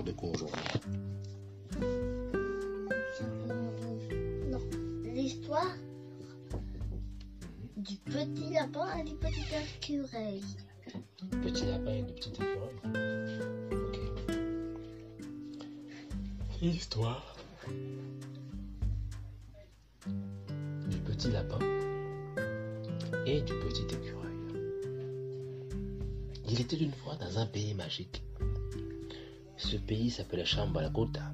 de quoi aujourd'hui Non, l'histoire du petit lapin et du petit écureuil. Petit lapin et le petit écureuil. Ok. L'histoire du petit lapin et du petit écureuil. Il était une fois dans un pays magique. Ce pays s'appelait Chambalakota.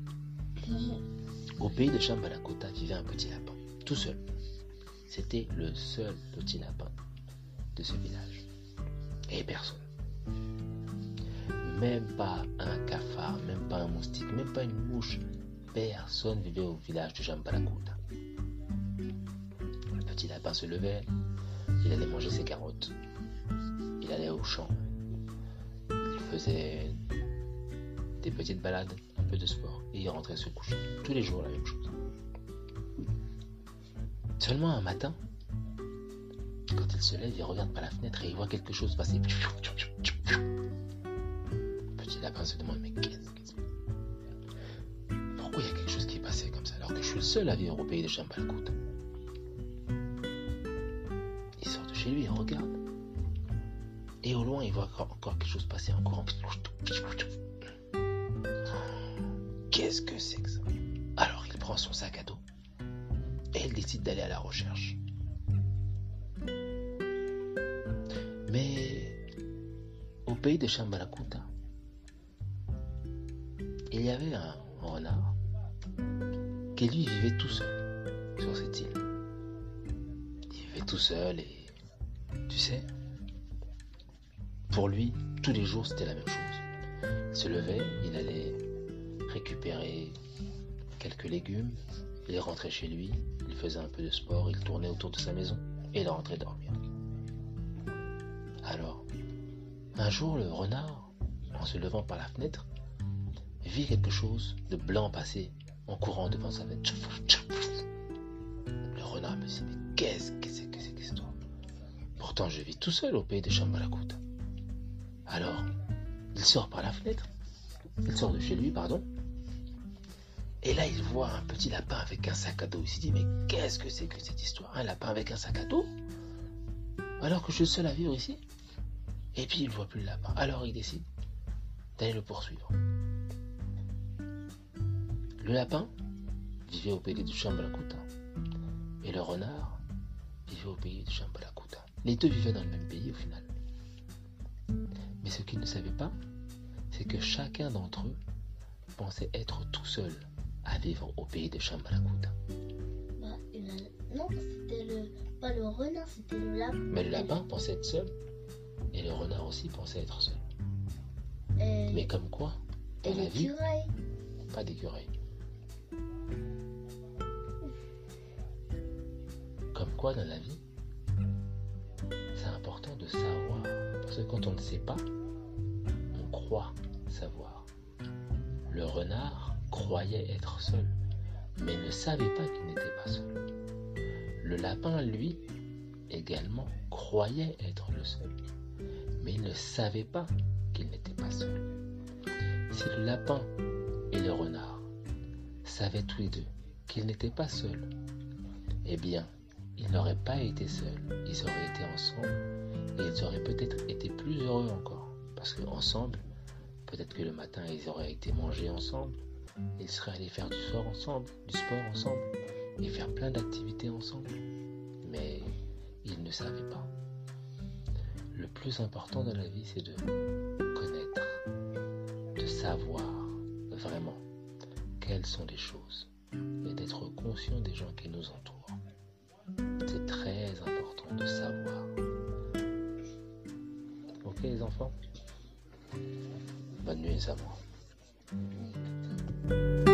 Au pays de Chambalakota vivait un petit lapin, tout seul. C'était le seul petit lapin de ce village. Et personne. Même pas un cafard, même pas un moustique, même pas une mouche. Personne vivait au village de Chambalakota. Le petit lapin se levait, il allait manger ses carottes. Il allait au champ. Il faisait petites balades, un peu de sport, et il rentrait se coucher. Tous les jours la même chose. Seulement un matin, quand il se lève, il regarde par la fenêtre et il voit quelque chose passer. Petit lapin se demande mais qu'est-ce que c'est Pourquoi il y a quelque chose qui est passé comme ça alors que je suis le seul à vivre au pays de Chambalkout Il sort de chez lui et regarde. Et au loin, il voit encore quelque chose passer en courant. Qu'est-ce que c'est que ça? Alors il prend son sac à dos et il décide d'aller à la recherche. Mais au pays de Chambalakuta, il y avait un renard qui lui vivait tout seul sur cette île. Il vivait tout seul et tu sais, pour lui, tous les jours c'était la même chose. Il se levait, il allait récupérer quelques légumes, il rentrait chez lui, il faisait un peu de sport, il tournait autour de sa maison et il rentrait dormir. Alors, un jour, le renard, en se levant par la fenêtre, vit quelque chose de blanc passer en courant devant sa fenêtre. Le renard me dit, mais qu'est-ce que c'est que cette Pourtant, je vis tout seul au pays des Chambalakuta. Alors, il sort par la fenêtre, il sort de chez lui, pardon, et là, il voit un petit lapin avec un sac à dos. Il se dit, mais qu'est-ce que c'est que cette histoire Un lapin avec un sac à dos? Alors que je suis seul à vivre ici Et puis, il ne voit plus le lapin. Alors, il décide d'aller le poursuivre. Le lapin vivait au pays de Chambalakuta. Et le renard vivait au pays de Chambalakuta. Les deux vivaient dans le même pays au final. Mais ce qu'ils ne savaient pas, c'est que chacun d'entre eux pensait être tout seul à vivre au pays de Chambalakuta. Bah, Non, c'était le... pas le renard, c'était le lapin. Mais le lapin pensait être seul. Et le renard aussi pensait être seul. Et, Mais comme quoi, et dans la vie, pas d'écureuil. Comme quoi, dans la vie, c'est important de savoir. Parce que quand on ne sait pas, on croit savoir. Le renard croyait être seul, mais ne savait pas qu'il n'était pas seul. Le lapin, lui, également, croyait être le seul, mais il ne savait pas qu'il n'était pas seul. Si le lapin et le renard savaient tous les deux qu'ils n'étaient pas seuls, eh bien, ils n'auraient pas été seuls, ils auraient été ensemble et ils auraient peut-être été plus heureux encore. Parce qu'ensemble, peut-être que le matin, ils auraient été mangés ensemble, ils seraient allés faire du sport ensemble, du sport ensemble et faire plein d'activités ensemble. Mais ils ne savaient pas. Le plus important dans la vie, c'est de connaître, de savoir vraiment quelles sont les choses et d'être conscient des gens qui nous entourent. C'est très important de savoir. Ok les enfants? Bonne nuit les Thank you.